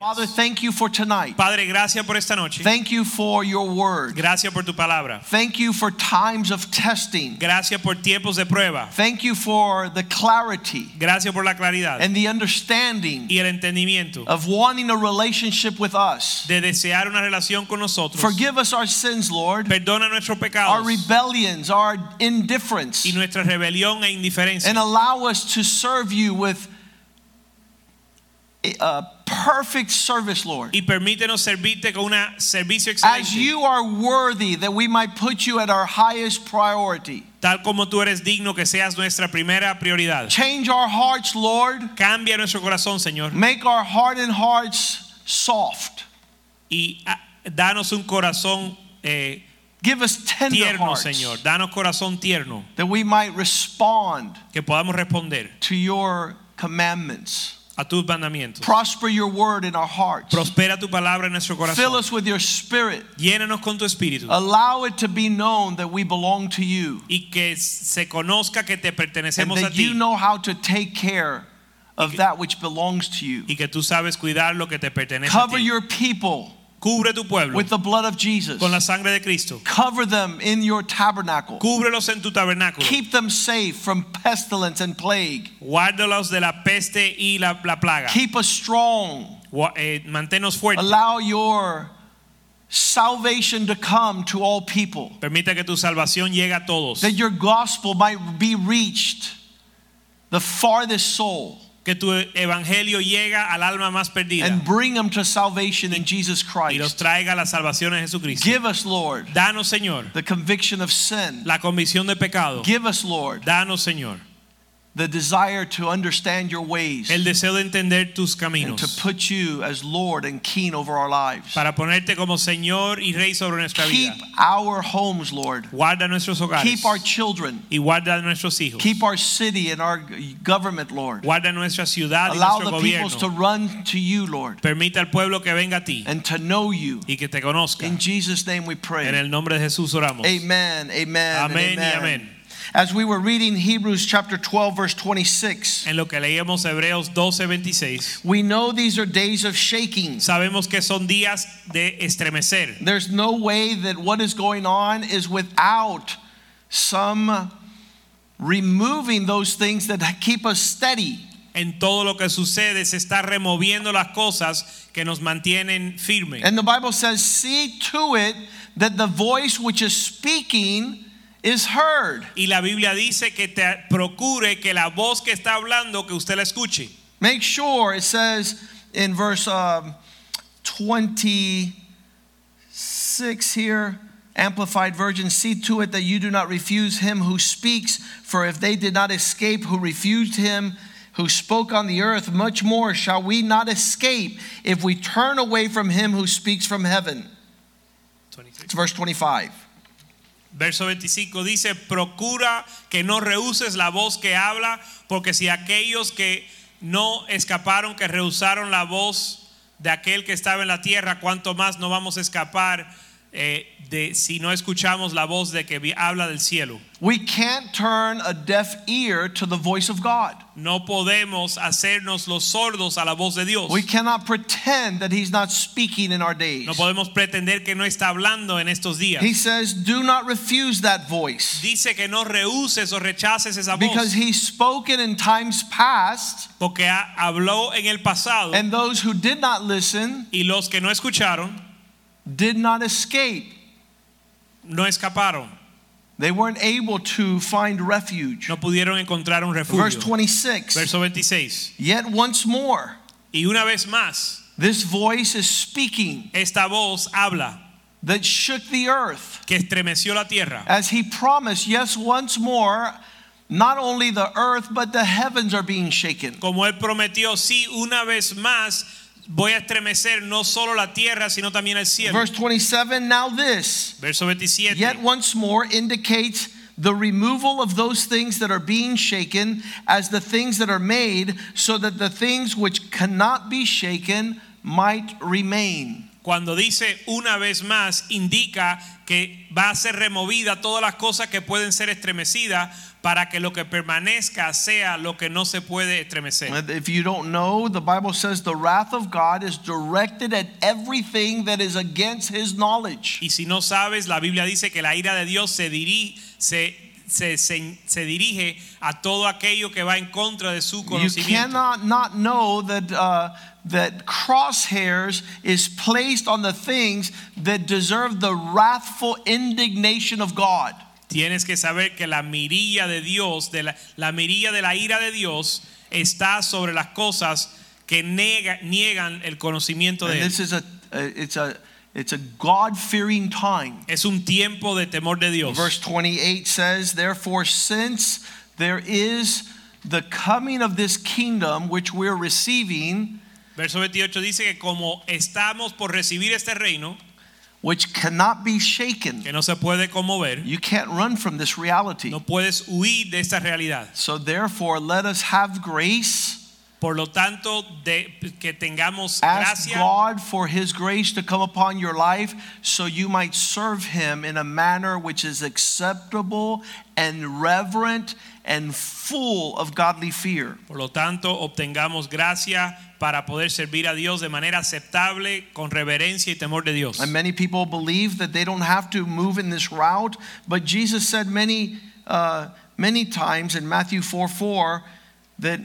Father, thank you for tonight. Padre, gracias por esta noche. Thank you for your word. Gracias por tu palabra. Thank you for times of testing. Gracias por tiempos de prueba. Thank you for the clarity Gracias por la claridad and the understanding y el entendimiento of wanting a relationship with us. de desear una relación con nosotros. Forgive us our sins, Lord, Perdona nuestros pecados. our rebellions, our indifference, y nuestra rebelión e indiferencia and allow us to serve you with a perfect service, Lord. y permítenos servirte con un servicio excelente. As you are worthy, that we might put you at our highest priority. tal como tú eres digno que seas nuestra primera prioridad. Change our hearts, Lord. Cambia nuestro corazón, Señor, Make our hardened hearts soft. y ah, danos un corazón eh, Give us tender tierno, hearts Señor. Danos corazón tierno that we might respond que podamos responder to your commandments. A tus mandamientos. Prosper your word in our hearts. Prospera tu palabra en nuestro corazón. Fill us with your spirit. Llénanos con tu espíritu. Allow it to be known that we belong to you y que se conozca que te and pertenecemos a that you know how to take care of that which belongs to you. y que tú sabes cuidar lo que te pertenece a Cover ti. your people Cubre tu pueblo with the blood of Jesus. con la sangre de Cristo. Cover them in your tabernacle. Cúbrelos en tu tabernáculo. Keep them safe from pestilence and plague. Guárdalos de la peste y la, la plaga. Keep us strong. Eh, manténnos fuertes. Allow your salvation to come to all people. Permita que tu salvación llegue a todos. That your gospel might be reached the farthest soul Que tu evangelio llega al alma más perdida and bring them to salvation in Jesus y los Christ. traiga a la salvación en Jesucristo. Give us, Lord, Danos, Señor, the conviction of sin. la convicción de pecado. Give us, Lord, Danos, Señor, the desire to understand your ways el deseo de entender tus and to put you as Lord and King over our lives. para ponerte como Señor y Rey sobre nuestra Keep vida. our homes, Lord. Guarda nuestros hogares Keep our children. y guarda nuestros hijos. Keep our city and our government, Lord. Guarda nuestra ciudad y Allow nuestro the peoples to run to you, Lord, Permita al pueblo que venga a ti and to know you. y que te conozca. In Jesus' name we pray En el nombre de Jesús oramos. Amen, amen, y amen. As we were reading Hebrews chapter 12, verse 26, En lo que leíamos Hebreos 12:26, we know these are days of shaking. sabemos que son días de estremecer. There's no way that what is going on is without some removing those things that keep us steady. En todo lo que sucede se está removiendo las cosas que nos mantienen firmes. And the Bible says, See to it that the voice which is speaking is heard. Y la Biblia dice que te procure que la voz que está hablando que usted la escuche. Make sure, it says in verse um, 26 here, Amplified Version, see to it that you do not refuse him who speaks, for if they did not escape who refused him who spoke on the earth, much more shall we not escape if we turn away from him who speaks from heaven. It's verse 25. Verso 25 dice, procura que no rehuses la voz que habla, porque si aquellos que no escaparon, que rehusaron la voz de aquel que estaba en la tierra, cuánto más no vamos a escapar eh, de si no escuchamos la voz de que vi- habla del cielo. We can't turn a deaf ear to the voice of God. No podemos hacernos los sordos a la voz de Dios. We cannot pretend that he's not speaking in our days. No podemos pretender que no está hablando en estos días. He says, Do not refuse that voice. Dice que no rehuses o rechaces esa Because voz, he spoke it in times past, porque ha- habló en el pasado and those who did not listen y los que no escucharon did not escape. no escaparon, They weren't able to find refuge. no pudieron encontrar un refugio. Verse 26 Verso 26. Yet once more, Y una vez más, this voice is speaking esta voz habla that shook the earth. que estremeció la tierra. As he promised, yes, once more, not only the earth, but the heavens are being shaken. Como él prometió, sí, una vez más, voy a estremecer no solo la tierra, sino también el cielo. Verse 27 Now this, Verso 27. yet once more, indicates the removal of those things that are being shaken as the things that are made, so that the things which cannot be shaken might remain. Cuando dice una vez más, indica que va a ser removida todas las cosas que pueden ser estremecidas para que lo que permanezca sea lo que no se puede estremecer. If you don't know, the Bible says the wrath of God is directed at everything that is against his knowledge. Y si no sabes, la Biblia dice que la ira de Dios se, diri- se, se, se- se dirige a todo aquello que va en contra de su You conocimiento. cannot not know that uh, that crosshairs is placed on the things that deserve the wrathful indignation of God. Tienes que saber que la mirilla de Dios, de la, la mirilla de la ira de Dios, está sobre las cosas que nega- niegan el conocimiento And de Él. this is a, a it's a it's a God-fearing time. Es un tiempo de temor de Dios. Verse 28 says, Therefore, since there is the coming of this kingdom which we're receiving, Verso 28 dice que como estamos por recibir este reino, which cannot be shaken, que no se puede conmover, you can't run from this reality. no puedes huir de esta realidad. So, therefore, let us have grace. Por lo tanto, de, que tengamos Ask gracia, God for His grace to come upon your life so you might serve Him in a manner which is acceptable and reverent and full of godly fear. por lo tanto, obtengamos gracia para poder servir a Dios de manera aceptable, con reverencia y temor de Dios. And many people believe that they don't have to move in this route, but Jesus said many, uh, many times in Matthew 4 4 that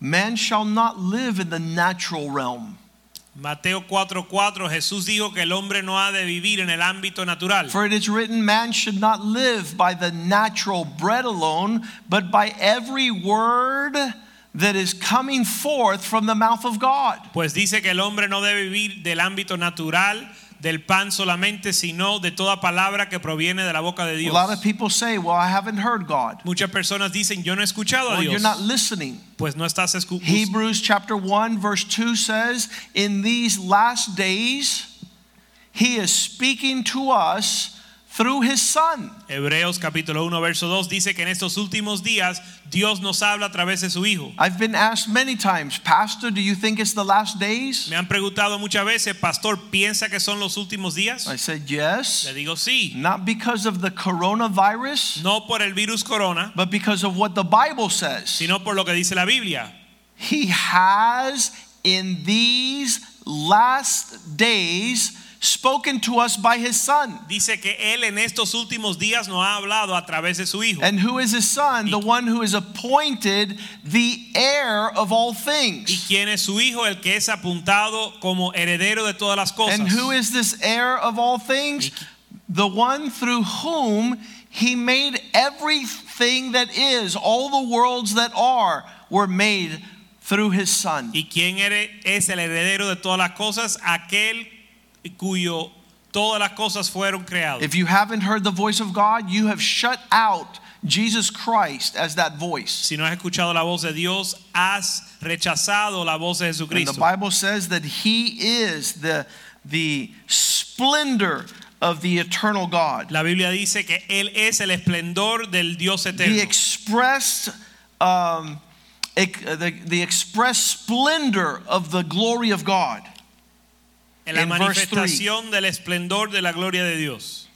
man shall not live in the natural realm. Mateo 4:4 Jesús dijo que el hombre no ha de vivir en el ámbito natural. For it is written, man should not live by the natural bread alone, but by every word that is coming forth from the mouth of God. Pues dice que el hombre no debe vivir del ámbito natural, del pan solamente, sino de toda palabra que proviene de la boca de A Dios. lot of people say, Well, I haven't heard God. Muchas personas dicen, yo no he escuchado a Well, you're not listening. Pues no estás escuchando. Hebrews chapter 1, verse 2 says, In these last days, he is speaking to us through his Son. Hebreos capítulo 1 verso 2 dice que en estos últimos días Dios nos habla a través de su Hijo. I've been asked many times, Pastor, do you think it's the last days? Me han preguntado muchas veces, pastor, ¿piensa que son los últimos días? I said, Yes. Le digo sí, Not because of the coronavirus, no por el virus corona, but because of what the Bible says. sino por lo que dice la Biblia. He has in these last days spoken to us by his Son. Dice que él en estos últimos días nos ha hablado a través de su Hijo. And who is his son? The one who is appointed the heir of all ¿Y things. quién es su Hijo? El que es apuntado como heredero de todas las cosas. And who is this heir of all things? The one through whom he made everything that is, all the worlds that are, were made through his son. ¿Y quién es el heredero de todas las cosas? Aquel cuyo todas las cosas fueron creadas. If you haven't heard the voice of God, you have shut out Jesus Christ as that voice. Si no has escuchado la voz de Dios, has rechazado la voz de And the Bible says that he is the, the splendor of the eternal God. La Biblia dice que Él es el esplendor del Dios the eterno. expressed um, the, the express splendor of the glory of God. En la in manifestación del esplendor de la gloria de Dios.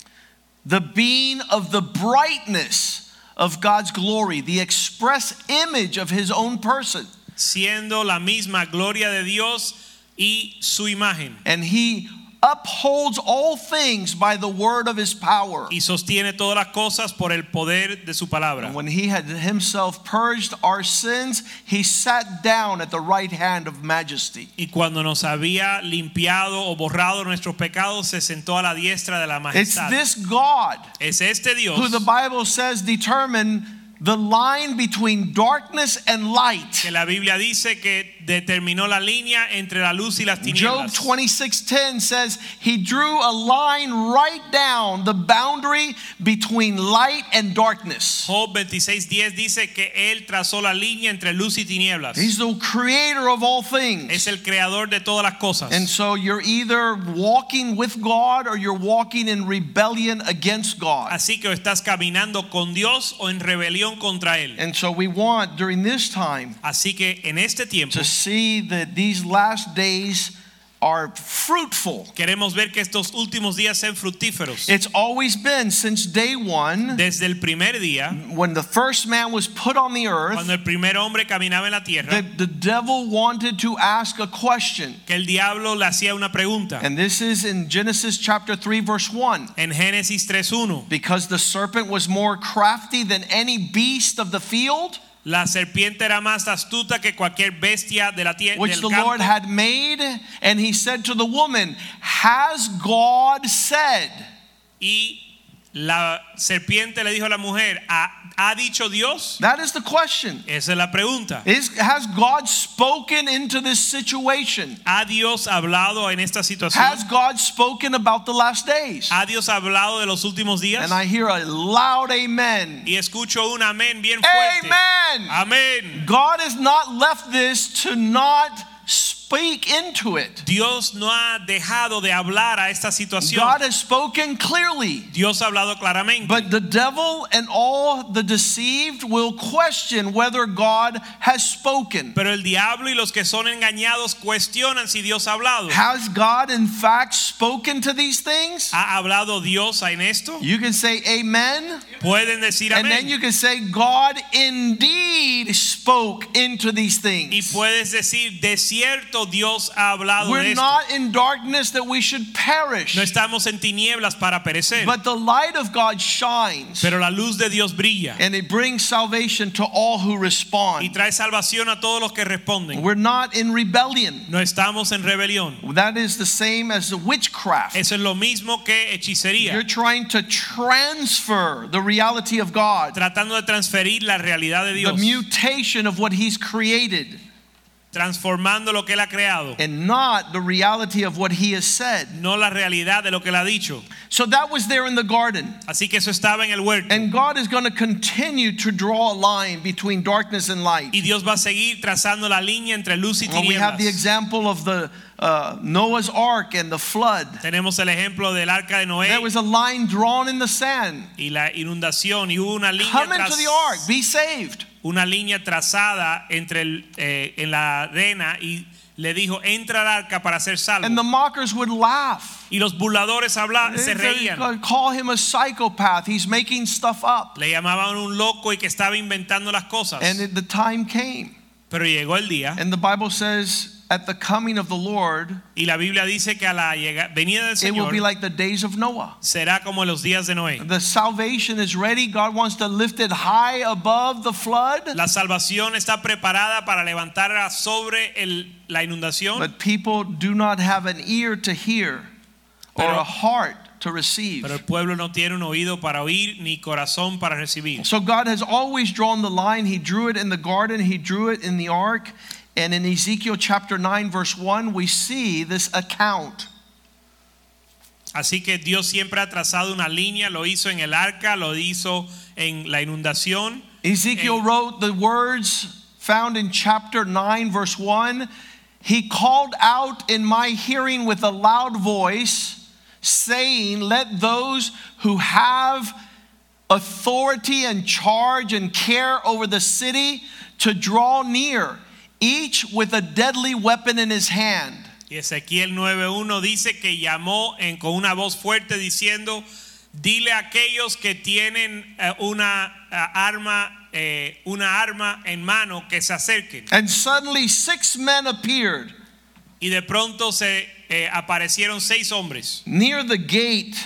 The being of the brightness of God's glory, the express image of his own person. Siendo la misma gloria de Dios y su imagen. And he upholds all things by the word of his power. Y sostiene todas las cosas por el poder de su palabra. And when he had himself purged our sins, he sat down at the right hand of majesty. Y cuando nos había limpiado o borrado nuestros pecados, se sentó a la diestra de la majestad. It's this God Es este Dios who the Bible says determined the line between darkness and light. que la Biblia dice que determinó la línea entre la luz y las Job 26:10 says he drew a line right down the boundary between light and darkness. Job 26:10 dice que él trazó la línea entre luz y tinieblas. He's the creator of all things. Es el creador de todas las cosas. And so you're either walking with God or you're walking in rebellion against God. Así que estás caminando con Dios o en rebelión contra él. And so we want during this time Así que en este tiempo to see that these last days are fruitful. queremos ver que estos últimos días sean fructíferos. It's always been since day one Desde el primer día, when the first man was put on the earth cuando el primer hombre caminaba en la tierra, that the devil wanted to ask a question. que el diablo le hacía una pregunta. And this is in Genesis chapter 3 verse 1. En Génesis 3.1, Because the serpent was more crafty than any beast of the field la serpiente era más astuta que cualquier bestia de la tierra which the Lord had made, and he said to the woman, Has God said? Y la serpiente le dijo a la mujer, ¿ha, dicho Dios? That is the question. Esa es la pregunta. Is, has God spoken into this situation? ¿Ha Dios hablado en esta situación? Has God spoken about the last days? ¿Ha Dios hablado de los últimos días? And I hear a loud amen. Y escucho un amén bien fuerte. Amen. Amén. God has not left this to not speak into it. Dios no ha dejado de hablar a esta situación. God has spoken clearly. Dios ha hablado claramente. But the devil and all the deceived will question whether God has spoken. Pero el diablo y los que son engañados cuestionan si Dios ha hablado. Has God in fact spoken to these things? ¿Ha hablado Dios en esto? You can say amen, Pueden decir amén. and then you can say God indeed spoke into these things. Y puedes decir, de cierto Dios ha hablado We're esto. not in darkness that we should perish, No estamos en tinieblas para perecer. but the light of God shines, Pero la luz de Dios brilla and it brings salvation to all who respond. y trae salvación a todos los que responden. We're not in rebellion. No estamos en rebelión. That is the same as the witchcraft. Eso es lo mismo que hechicería. You're trying to transfer the reality of God, Tratando de transferir la realidad de Dios. the mutation of what He's created, Transformando lo que Él ha creado. and not the reality of what He has said. No la realidad de lo que Él ha dicho. So that was there in the garden. Así que eso estaba en el huerto. And God is going to continue to draw a line between darkness and light. Y Dios va a seguir trazando la línea entre luz y Well, we have the example of the uh, Noah's ark and the flood. Tenemos el ejemplo del arca de Noé There was a line drawn in the sand. y la inundación y hubo una línea, Come into the ark, be saved. Una línea trazada entre el, eh, en la arena y le dijo entra al arca para ser salvo. And the mockers would laugh. y los burladores habla, se reían. call him a psychopath. He's making stuff up. Le llamaban un loco y que estaba inventando las cosas. And the time came. Pero llegó el día And the Bible says, at the coming of the Lord, y la Biblia dice que a la venida del it will Señor be like the days of Noah. será como los días de Noé. The salvation is ready. God wants to lift it high above the flood. La salvación está preparada para levantarla sobre el- la inundación, But people do not have an ear to hear or Pero- a heart to receive. pero el pueblo no tiene un oído para oír ni corazón para recibir. So God has always drawn the line. He drew it in the garden, He drew it in the ark. And in Ezekiel chapter 9, verse 1, we see this account. Así que Dios siempre ha trazado una línea, lo hizo en el arca, lo hizo en la inundación. Ezekiel Eh. wrote the words found in chapter 9, verse 1. He called out in my hearing with a loud voice, saying, Let those who have authority and charge and care over the city to draw near, each with a deadly weapon in his hand. Y Ezequiel 9:1 dice que llamó en- con una voz fuerte diciendo, dile a aquellos que tienen eh, una eh, arma, eh, una arma en mano que se acerquen. And suddenly six men appeared Y de pronto se eh, aparecieron seis hombres near the gate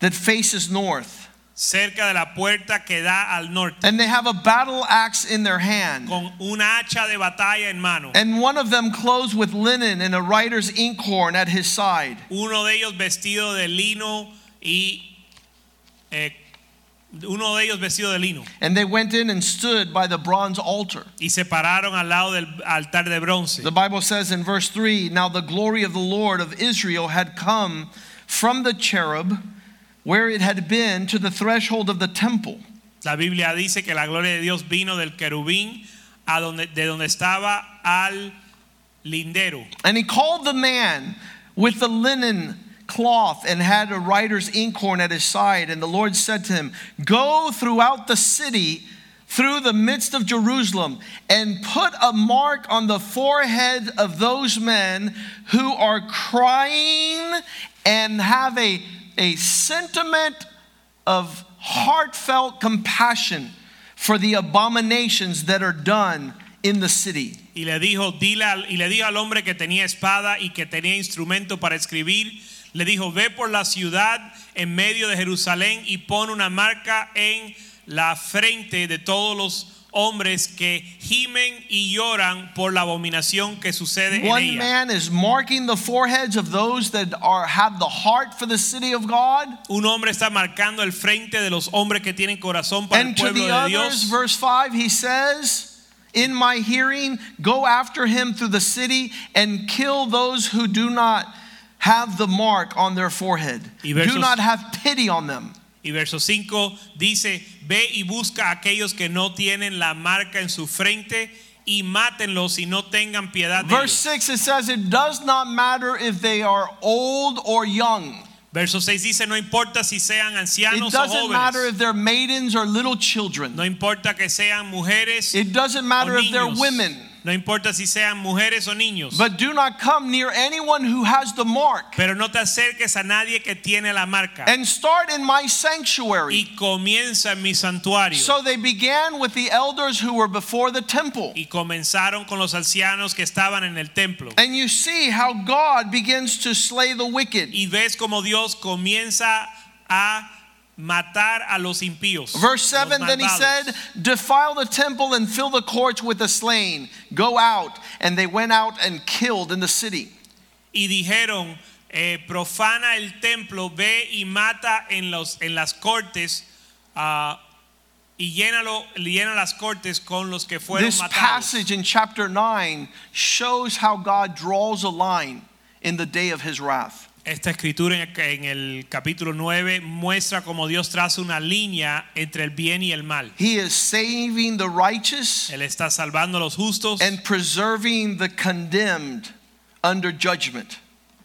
that faces north. Cerca de la puerta que da al norte And they have a battle axe in their hand. con una hacha de batalla en mano. And one of them clothed with linen and a writer's inkhorn at his side. Uno de ellos vestido de lino y eh, uno de ellos vestido de lino. And they went in and stood by the bronze altar. Y se pararon al lado del altar de bronce. The Bible says in verse 3 Now the glory of the Lord of Israel had come from the cherub where it had been to the threshold of the temple. La Biblia dice que la gloria de Dios vino del querubín a donde, de donde estaba al lindero. And he called the man with the linen cloth and had a writer's inkhorn at his side. And the Lord said to him, Go throughout the city, through the midst of Jerusalem, and put a mark on the forehead of those men who are crying and have a, a sentiment of heartfelt compassion for the abominations that are done in the city. Y le dijo, dile y le dijo al hombre que tenía espada y que tenía instrumento para escribir, le dijo, ve por la ciudad en medio de Jerusalén y pon una marca en la frente de todos los hombres que gimen y lloran por la abominación que sucede en One ella. man is marking the foreheads of those that are have the heart for the city of God. Un hombre está marcando el frente de los hombres que tienen corazón para el And to pueblo the de others, Dios. verse 5, he says, In my hearing, go after him through the city and kill those who do not have the mark on their forehead. Versos- Do not have pity on them. Y verso 5 dice, ve y busca a aquellos que no tienen la marca en su frente y mátenlos y no tengan piedad de Verse ellos. 6, it says, It does not matter if they are old or young. Verso 6 dice, no importa si sean It ancianos o doesn't matter jóvenes. if they're maidens or little children. No importa que sean mujeres It doesn't o matter if they're niños. women. No importa si sean mujeres o niños. But do not come near anyone who has the mark. Pero no te acerques a nadie que tiene la marca. And start in my sanctuary. Y comienza en mi santuario. So they began with the elders who were before the temple. y comenzaron con los ancianos que estaban en el templo. And you see how God begins to slay the wicked. Y ves como Dios comienza a matar a los impíos. Verse 7 Then he said, Defile the temple and fill the courts with the slain. Go out. And they went out and killed in the city. y dijeron, eh, profana el templo, ve y mata en, los, en las cortes ah, y llénalo, llena las cortes con los que fueron This matados. passage in chapter 9 shows how God draws a line in the day of his wrath. Esta escritura en el, capítulo 9 muestra como Dios traza una línea entre el bien y el mal. He is saving the righteous Él está salvando a los justos and preserving the condemned under judgment.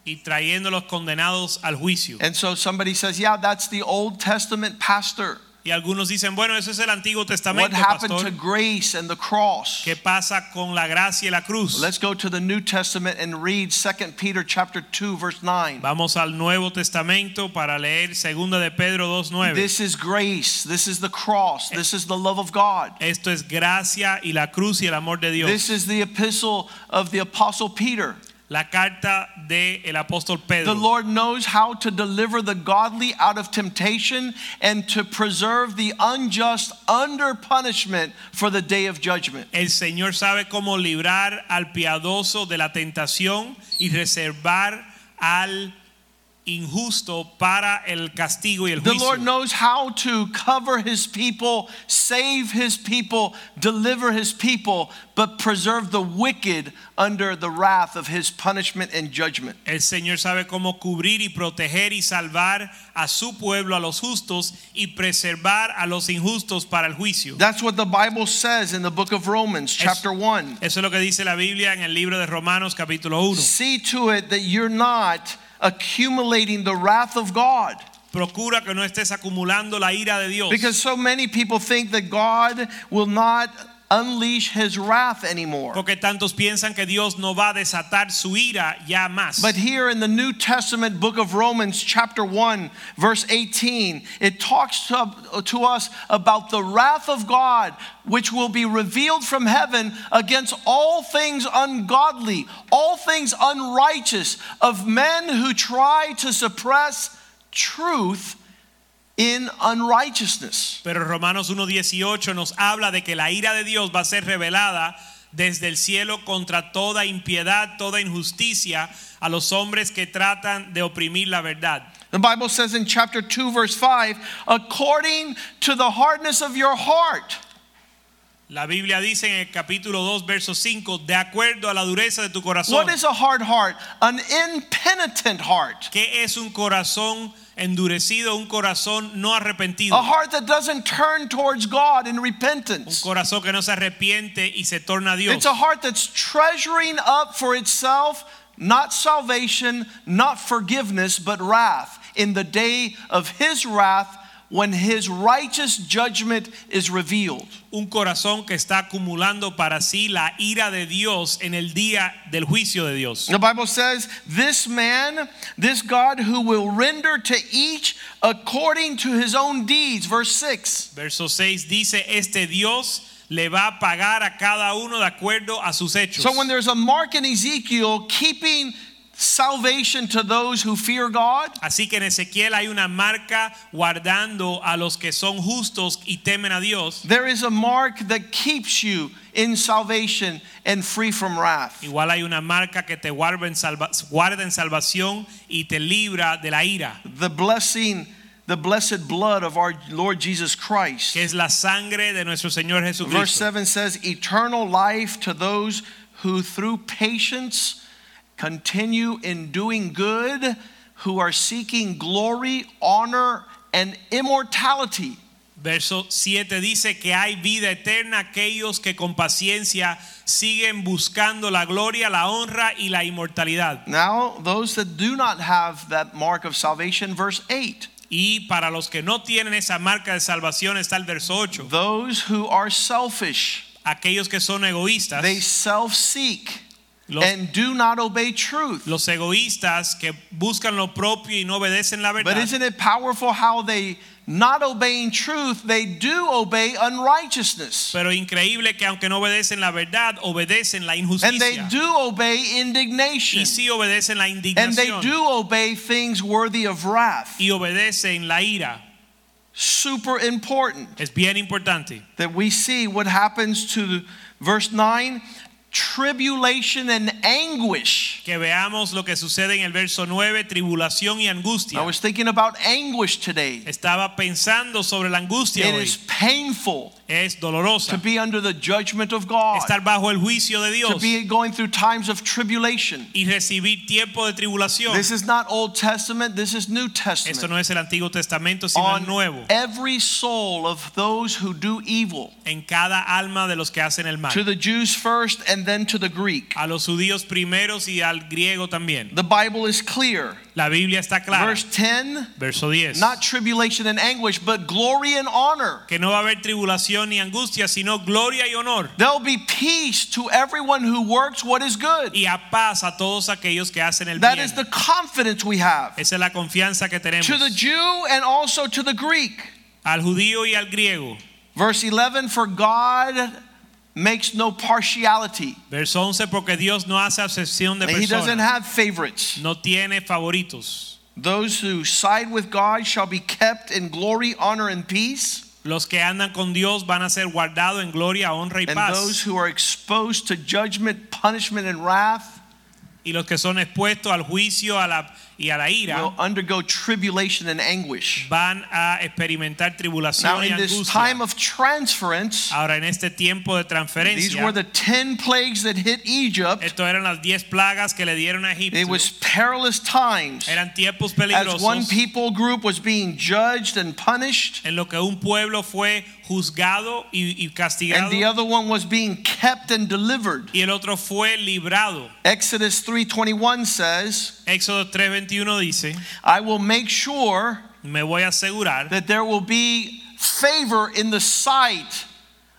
y trayendo los condenados al juicio. And so somebody says, Yeah, that's the Old Testament pastor. Y algunos dicen, bueno, eso es el Antiguo What happened pastor. to grace and the cross? ¿Qué pasa con la gracia y la cruz? Let's go to the New Testament and read 2 Peter chapter 2 verse 9. Vamos al Nuevo Testamento para leer Segunda de Pedro 2:9. This is grace. This is the cross. Eh. This is the love of God. Esto es gracia y la cruz y el amor de Dios. This is the epistle of the apostle Peter. La carta de el apóstol The Lord knows how to deliver the godly out of temptation and to preserve the unjust under punishment for the day of judgment. El Señor sabe cómo librar al piadoso de la tentación y reservar al injusto para el castigo y el The. Lord knows how to cover his people, save his people, deliver his people, but preserve the wicked under the wrath of his punishment and judgment. El Señor sabe cómo cubrir y proteger y salvar a su pueblo, a los justos, y preservar a los injustos para el juicio. That's what the Bible says in the book of Romans, chapter 1. Eso es lo que dice la Biblia en el libro de Romanos capítulo 1. See to it that you're not accumulating the wrath of God. Procura que no estés acumulando la ira de Dios. Because so many people think that God will not unleash his wrath anymore. Porque tantos piensan que Dios no va a desatar su ira ya más. But here in the New Testament book of Romans, chapter 1, verse 18, it talks to, to us about the wrath of God, which will be revealed from heaven against all things ungodly, all things unrighteous, of men who try to suppress truth in unrighteousness. Pero Romanos 1.18 nos habla de que la ira de Dios va a ser revelada desde el cielo contra toda impiedad, toda injusticia a los hombres que tratan de oprimir la verdad. The Bible says in chapter 2, verse 5, according to the hardness of your heart. La Biblia dice en el capítulo 2, verso 5, de acuerdo a la dureza de tu corazón. What is a hard heart? An impenitent heart. ¿Qué es un corazón endurecido, un corazón no arrepentido? A heart that doesn't turn towards God in Un repentance. corazón que no se arrepiente y se torna a Dios. It's a heart that's treasuring up for itself not salvation, not forgiveness, but wrath in the day of his wrath when his righteous judgment is revealed. Un corazón que está acumulando para sí la ira de Dios en el día del juicio de Dios. The Bible says, This man, this God who will render to each according to his own deeds. Verse 6. Verso 6 dice, este Dios le va a pagar a cada uno de acuerdo a sus hechos. So when there's a mark in Ezekiel keeping salvation to those who fear God, Así que en Ezequiel hay una marca guardando a los que son justos y temen a Dios. there is a mark that keeps you in salvation and free from wrath. Igual hay una marca que te guarda en, salva- guarda en salvación y te libra de la ira, The blessing, the blessed blood of our Lord Jesus Christ. que es la sangre de nuestro Señor Verse 7 says, Eternal life to those who through patience continue in doing good, who are seeking glory, honor, and immortality. Verso 7 dice que hay vida eterna aquellos que con paciencia siguen buscando la gloria, la honra y la inmortalidad. Now, those that do not have that mark of salvation, verse 8, Y para los que no tienen esa marca de salvación está el verso 8. those who are selfish, Aquellos que son egoístas, they self seek los, and do not obey truth. los egoístas que buscan lo propio y no obedecen la verdad. But isn't it powerful how they, not obeying truth, they do obey unrighteousness? Pero increíble que aunque no obedecen la verdad, obedecen la injusticia. And they do obey indignation. Y sí obedecen la indignación. And they do obey things worthy of wrath. Y obedecen la ira. Super important Es bien importante. that we see what happens to the, verse 9 tribulation and anguish. Que veamos lo que sucede en el verso 9, tribulación y I angustia. I was thinking about anguish today. Estaba pensando sobre la angustia It hoy. is painful Es to be under the judgment of God, Estar bajo el juicio de Dios. to be going through times of tribulation. y recibir tiempo de tribulación. This is not Old Testament, this is New Testament. Esto no es el Antiguo Testamento, sino el On nuevo. every soul of those who do evil, En cada alma de los que hacen el mal. to the Jews first and then to the Greek. A los judíos primeros y al griego también. The Bible is clear. La Biblia está clara. Verse 10 Verso 10. not tribulation and anguish, but glory and honor. Que no va a haber tribulación ni angustia, sino gloria y honor. There'll be peace to everyone who works what is good. Y a paz a todos aquellos que hacen el That bien. That is the confidence we have. Esa es la confianza que tenemos. To the Jew and also to the Greek. Al judío y al griego. Verse 11 For God makes no partiality, Verso 11, porque Dios no hace acepción de He doesn't have favorites. No tiene favoritos. Those who side with God shall be kept in glory, honor, and peace. Los que andan con Dios van a ser guardados en gloria, honra y And those who are exposed to judgment, punishment, and wrath Y los que son expuestos al juicio a la, y a la will undergo tribulation and anguish. van a experimentar Now, tribulación y in this time of transference, Ahora en este tiempo de transferencia, these were the 10 plagues that hit Egypt. esto eran las 10 plagas que le dieron a Egipto. It was perilous times. Eran tiempos peligrosos. As one people group was being judged and punished, en lo que un pueblo fue juzgado y, y castigado. and the other one was being kept and delivered. y el otro fue librado. Exodus 3:21 says, Éxodo 3:21 dice, "I will make sure me voy a asegurar that there will be favor in the sight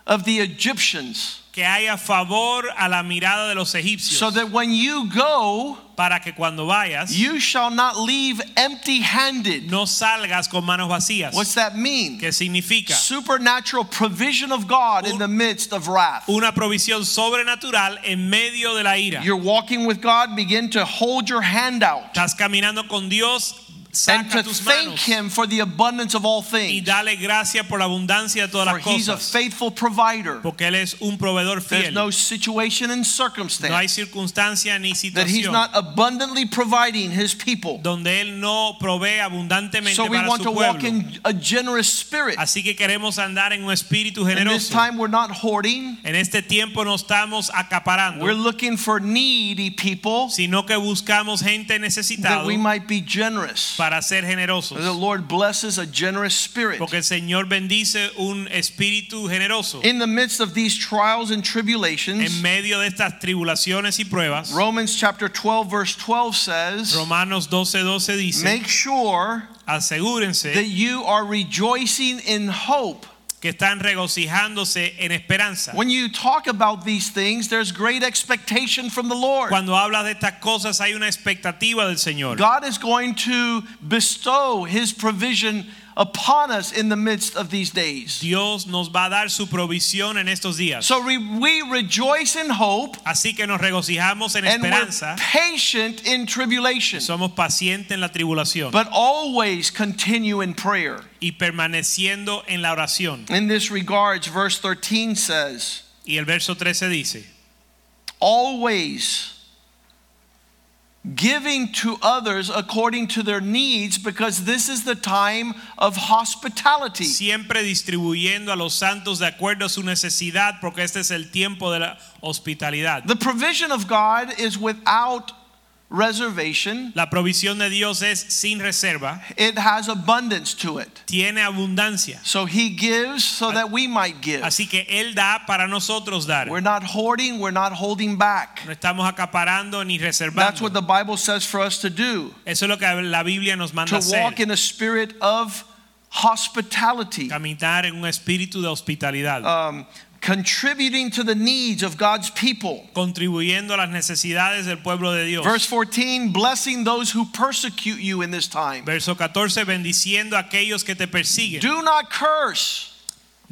of the Egyptians, que haya favor a la mirada de los egipcios so that when you go, para que cuando vayas you shall not leave empty-handed." no salgas con manos vacías. What's that mean? ¿Qué significa? Supernatural provision of God in the midst of wrath. Una provisión sobrenatural en medio de la ira. You're walking with God, begin to hold your hand out. Estás caminando con Dios, and to thank Him for the abundance of all y things. dale gracias por la abundancia de todas For las He's a faithful provider. Porque Él es un proveedor There's fiel. no situation and circumstance. No hay circunstancia ni situación. that He's not abundantly providing His people. donde Él no provee abundantemente So we want su to walk in a generous spirit. Así que queremos andar en un espíritu generoso. In this time, we're not hoarding. En este tiempo no estamos acaparando, We're looking for needy people sino que buscamos gente necesitada. that we might be generous. Para ser generosos. The Lord blesses a generous spirit. Porque el Señor bendice un espíritu generoso. In the midst of these trials and tribulations, En medio de estas tribulaciones y pruebas, Romans chapter 12, verse 12 says, Romanos 12:12 dice, Make sure asegúrense that you are rejoicing in hope. Que están regocijándose en esperanza. When you talk about these things, there's great expectation from the Lord. Cuando hablas de estas cosas hay una expectativa del Señor. God is going to bestow his provision upon us in the midst of these days. Dios nos va a dar su provisión en estos días. So we, we rejoice in hope Así que nos regocijamos en and we're patient in tribulation, Somos pacientes en la tribulación but always continue in prayer. y permaneciendo en la oración. In this regards, verse 13 says, Y el verso 13 dice, always giving to others according to their needs because this is the time of hospitality. siempre distribuyendo a los santos de acuerdo a su necesidad, porque este es el tiempo de la hospitalidad. The provision of God is without reservation. La provisión de Dios es sin reserva, It has abundance to it. tiene abundancia. So he gives so that we might give. Así que Él da para nosotros dar. We're not hoarding, we're not holding back. No estamos acaparando ni reservando. That's what the Bible says for us to do. Eso es lo que la Biblia nos manda To hacer. walk in a spirit of hospitality. Caminar en un espíritu de hospitalidad. Um, contributing to the needs of God's people. contribuyendo a las necesidades del pueblo de Dios. Verse 14, blessing those who persecute you in this time. Verso 14, bendiciendo a aquellos que te persiguen. Do not curse.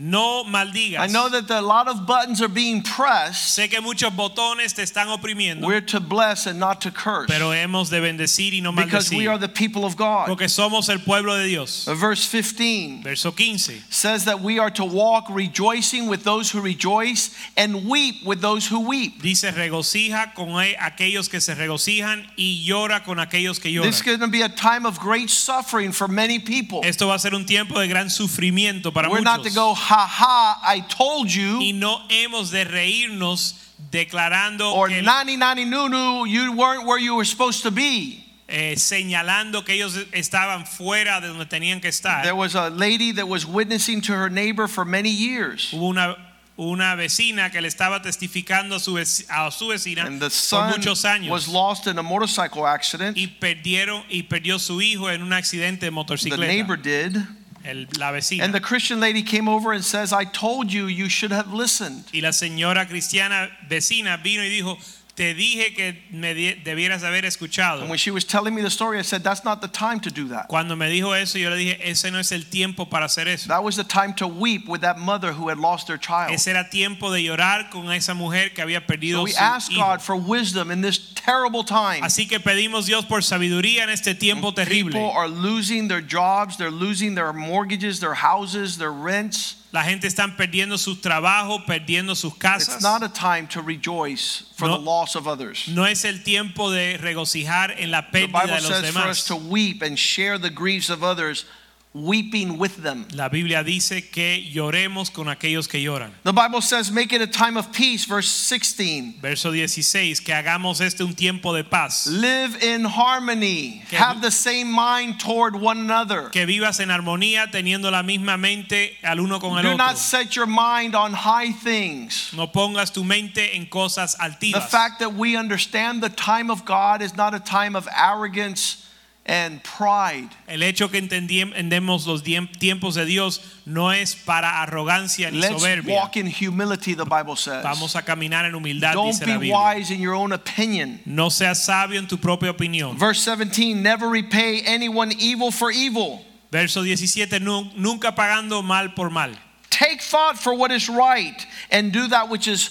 No maldigas. I know that a lot of buttons are being pressed. sé que muchos botones te están oprimiendo, We're to bless and not to curse pero hemos de bendecir y no because we are the people of God. Porque somos el pueblo de Dios. Uh, Verse 15 Verso 15. says that we are to walk rejoicing with those who rejoice and weep with those who weep. Dice, regocija con aquellos que se regocijan y llora con aquellos que lloran. This is going to be a time of great suffering for many people. Esto va a ser un tiempo de gran sufrimiento para We're not to go, ha ha, I told you. y no hemos de reírnos declarando or que nani nani nunu, you weren't where you were supposed to be. eh, señalando que ellos estaban fuera de donde tenían que estar. There was a lady that was witnessing to her neighbor for many years. Hubo una, una vecina que le estaba testificando a su, a su vecina And the por muchos años was lost in a motorcycle accident. y perdieron y perdió su hijo en un accidente de motocicleta. The neighbor did. El- la vecina. And the Christian lady came over and says, I told you, you should have listened. y la señora cristiana vecina vino y dijo, te dije que me debieras haber escuchado. And when she was telling me the story, I said, That's not the time to do that. Cuando me dijo eso, yo le dije, ese no es el tiempo para hacer eso. That was the time to weep with that mother who had lost their child. Ese era tiempo de llorar con esa mujer que había perdido So we su ask hijo. God for wisdom in this terrible time. Así que pedimos Dios por sabiduría en este tiempo terrible. People are losing their jobs, they're losing their mortgages, their houses, their rents. La gente están perdiendo sus trabajos, perdiendo sus casas. It's not a time to rejoice for No. the loss of others. No es el tiempo de regocijar en la The pérdida Bible de los says for us demás. to weep and share the griefs of others, weeping with them. La Biblia dice que lloremos con aquellos que lloran. The Bible says, make it a time of peace, verse 16. Verso 16, que hagamos este un tiempo de paz. Live in harmony, Que- have the same mind toward one another. Que vivas en armonía teniendo la misma mente al uno con el Do otro. not set your mind on high things. No pongas tu mente en cosas The fact that we understand the time of God is not a time of arrogance and pride. El hecho que entendemos los tiempos de Dios no es para arrogancia ni Let's soberbia. walk in humility, the Bible says. Vamos a caminar en humildad, Don't dice la be Biblia. wise in your own opinion. No seas sabio en tu propia opinión. Verse 17 never repay anyone evil for evil. Verso 17, nu- nunca pagando mal por mal. Take thought for what is right and do that which is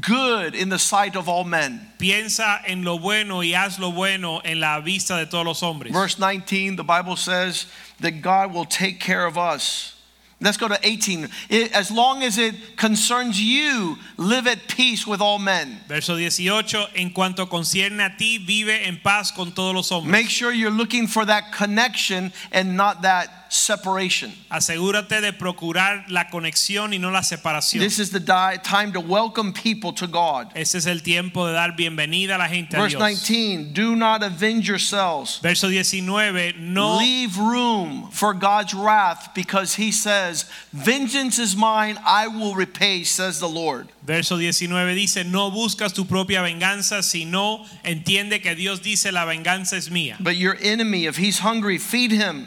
good in the sight of all men. Piensa en lo bueno y haz lo bueno en la vista de todos los hombres. Verse 19, the Bible says that God will take care of us. Let's go to 18. It- as long as it concerns you, live at peace with all men. Verso 18, en cuanto concierne a ti, vive en paz con todos los hombres. Make sure you're looking for that connection and not that separation. Asegúrate de procurar la conexión y no la separación. This is the time to welcome people to God. Ese es el tiempo de dar bienvenida a la gente a Verse Dios. 19, do not avenge yourselves. Verso 19, no Leave room for God's wrath because he says, Vengeance is mine, I will repay, says the Lord. Verso 19 dice, no buscas tu propia venganza, sino entiende que Dios dice, la venganza es mía. But your enemy, if he's hungry, feed him.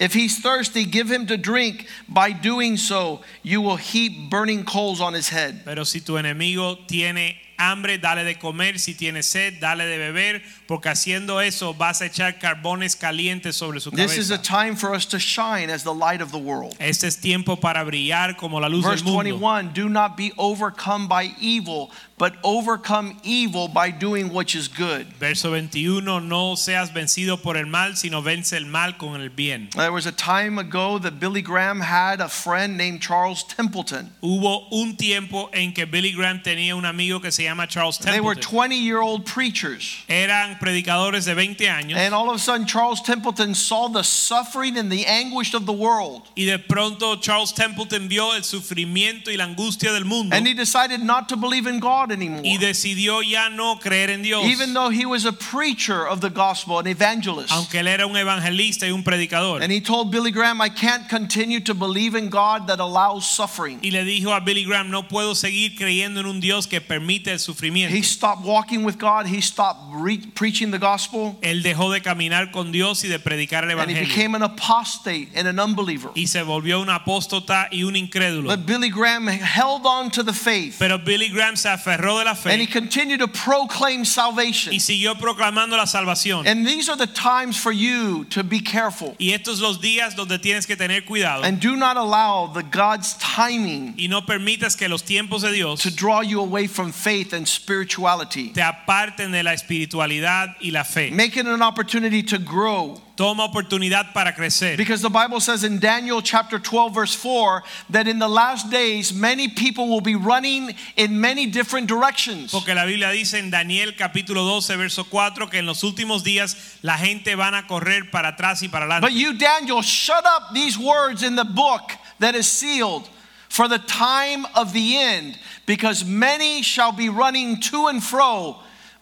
If he's thirsty, give him to drink. By doing so, you will heap burning coals on his head. Pero si tu enemigo tiene hambre, dale de comer, si tiene sed, dale de beber, porque haciendo eso vas a echar carbones calientes sobre su This is a time for us to shine as the light of the world. Este es tiempo para brillar como la luz Verse del mundo. 21 Do not be overcome by evil, but overcome evil by doing what is good. Verso 21, no seas vencido por el mal, sino vence el mal con el bien. There was a time ago that Billy Graham had a friend named Charles Templeton. Hubo un tiempo en que Billy Graham tenía un amigo que se llama Charles Templeton. They were 20 year old preachers. Eran predicadores de 20 años And all of a sudden, Charles Templeton saw the suffering and the anguish of the world. y de pronto Charles Templeton vio el sufrimiento y la angustia del mundo And he decided not to believe in God anymore. y decidió ya no creer en Dios. Even though he was a preacher of the gospel, an evangelist. aunque él era un evangelista y un predicador. And he told Billy Graham, I can't continue to believe in God that allows suffering. Y le dijo a Billy Graham, no puedo seguir creyendo en un Dios que permite el sufrimiento. He stopped walking with God, he stopped re- preaching the gospel, Él dejó de caminar con Dios y de predicar el and he became an apostate and an unbeliever. Y se volvió un apóstata y un incrédulo. But Billy Graham held on to the faith Pero Billy Graham se aferró de la fe. and he continued to proclaim salvation. y siguió proclamando la salvación. And these are the times for you to be careful Y estos los días donde tienes que tener cuidado and do not allow the God's timing y no permitas que los tiempos de Dios to draw you away from faith and spirituality. te aparten de la espiritualidad y la fe. Make it an opportunity to grow. Toma oportunidad para crecer. Because the Bible says in Daniel chapter 12, verse 4, that in the last days many people will be running in many different directions. Porque la Biblia dice en Daniel capítulo 12 verso 4 que en los últimos días la gente van a correr para atrás y para adelante. But you, Daniel, shut up these words in the book that is sealed for the time of the end, because many shall be running to and fro,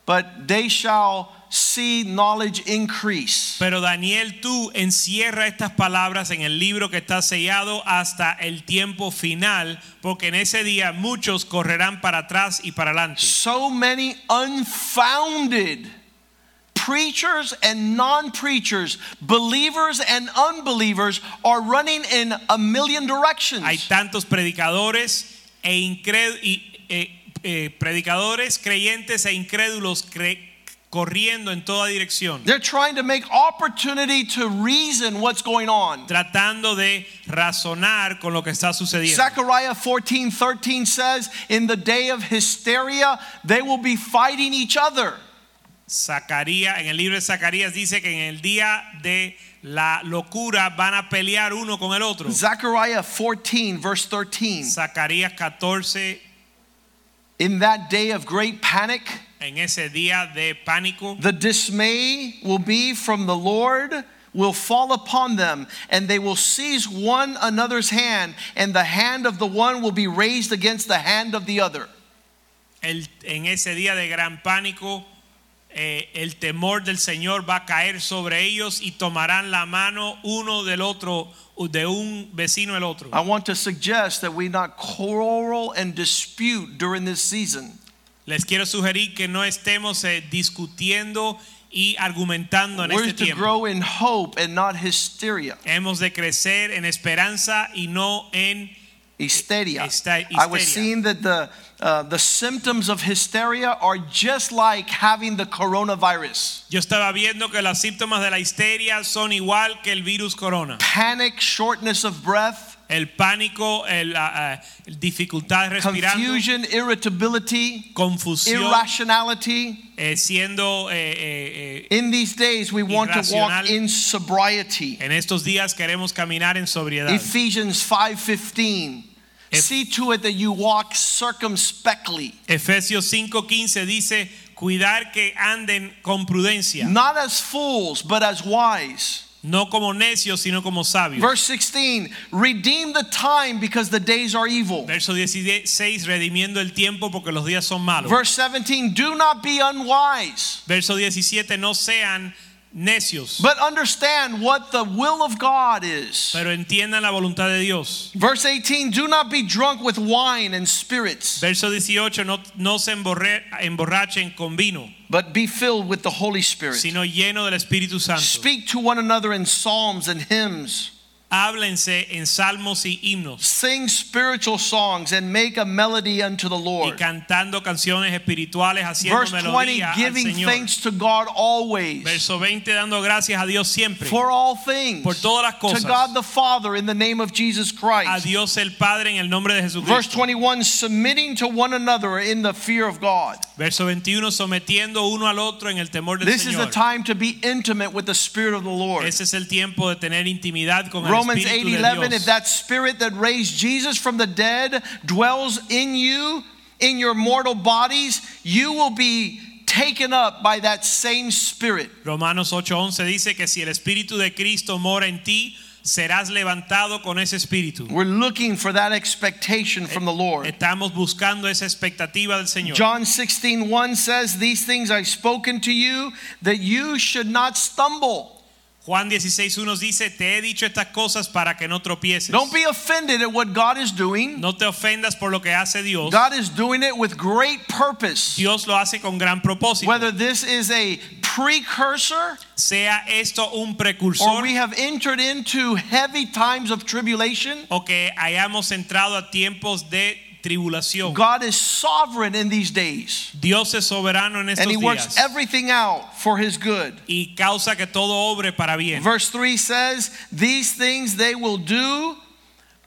but they shall see knowledge increase. Pero Daniel, tú encierra estas palabras en el libro que está sellado hasta el tiempo final, porque en ese día muchos correrán para atrás y para adelante. So many unfounded preachers and non preachers, believers and unbelievers are running in a million directions. Hay tantos predicadores e incrédulos, predicadores creyentes e incrédulos cre- corriendo en toda dirección. They're trying to make opportunity to reason what's going on. tratando de razonar con lo que está sucediendo. Zechariah 14 13 says, In the day of hysteria, they will be fighting each other. Zacarías, en el libro de Zacarías dice que en el día de la locura van a pelear uno con el otro. Zechariah 14, verse 13. Zacarías 14, In that day of great panic, en ese día de pánico, the dismay will be from the Lord. Will fall upon them, and they will seize one another's hand, and the hand of the one will be raised against the hand of the other. el- en ese día de gran pánico, eh, el temor del Señor va a caer sobre ellos y tomarán la mano uno del otro, de un vecino el otro. I want to suggest that we not quarrel and dispute during this season. Les quiero sugerir que no estemos eh, discutiendo y argumentando en We're este to tiempo. grow in hope and not hysteria. Hemos de crecer en esperanza y no en Hysteria. Hysta- I was seeing that the uh, the symptoms of hysteria are just like having the coronavirus. Yo estaba viendo que los síntomas de la histeria son igual que el virus corona. Panic, shortness of breath, El pánico, el, ah, ah, dificultad de respirar, confusion, irritability, confusión, irrationality. eh, siendo eh, eh, eh, In these days, we want to walk in sobriety. en estos días queremos caminar en sobriedad. Ephesians 5:15. See to it that you walk circumspectly, Efesios 5:15 dice, cuidar que anden con prudencia, not as fools, but as wise. no como necios, sino como sabios. Verse 16, redeem the time because the days are evil. Verso 16, redimiendo el tiempo porque los días son malos. Verse 17, do not be unwise, Verso 17, no sean necios, but understand what the will of God is. pero entiendan la voluntad de Dios. Verse 18, do not be drunk with wine and spirits, Verso 18, no, no se emborrachen con vino, but be filled with the Holy Spirit. sino lleno del Espíritu Santo. Speak to one another in psalms and hymns. Háblense en salmos y himnos Sing spiritual songs and make a melody unto the y Lord. cantando canciones espirituales, haciendo Verse 20, melodía al giving thanks to God always Verso 20, dando gracias a Dios siempre. for all things. Por todas las cosas. To. God the Father in the name of Jesus Christ. A. Dios el Padre en el nombre de Verse 21, submitting to one another in the fear of God. Verso 21, sometiendo uno al otro en el temor del This is the time to be intimate with the Spirit of the Lord. Ese es el tiempo de tener intimidad con el Romans Espíritu 8 11, if that Spirit that raised Jesus from the dead dwells in you, in your mortal bodies, you will be taken up by that same Spirit. Romanos 8:11 dice que si el Espíritu de Cristo mora en ti, serás levantado con ese Espíritu. We're looking for that expectation from the Lord. Estamos buscando esa expectativa del Señor. John 16, 1 says, These things I've spoken to you that you should not stumble. Juan 16:1 dice, te he dicho estas cosas para que no tropieces. Don't be offended at what God is doing. No te ofendas por lo que hace Dios. God is doing it with great purpose. Dios lo hace con gran propósito. Whether this is a precursor sea esto un precursor or we have entered into heavy times of tribulation, o que hayamos entrado a tiempos de tribulación. God is sovereign in these days. Dios es soberano en estos And He works everything out for His good. y causa que todo obre para bien. Verse 3 says, These things they will do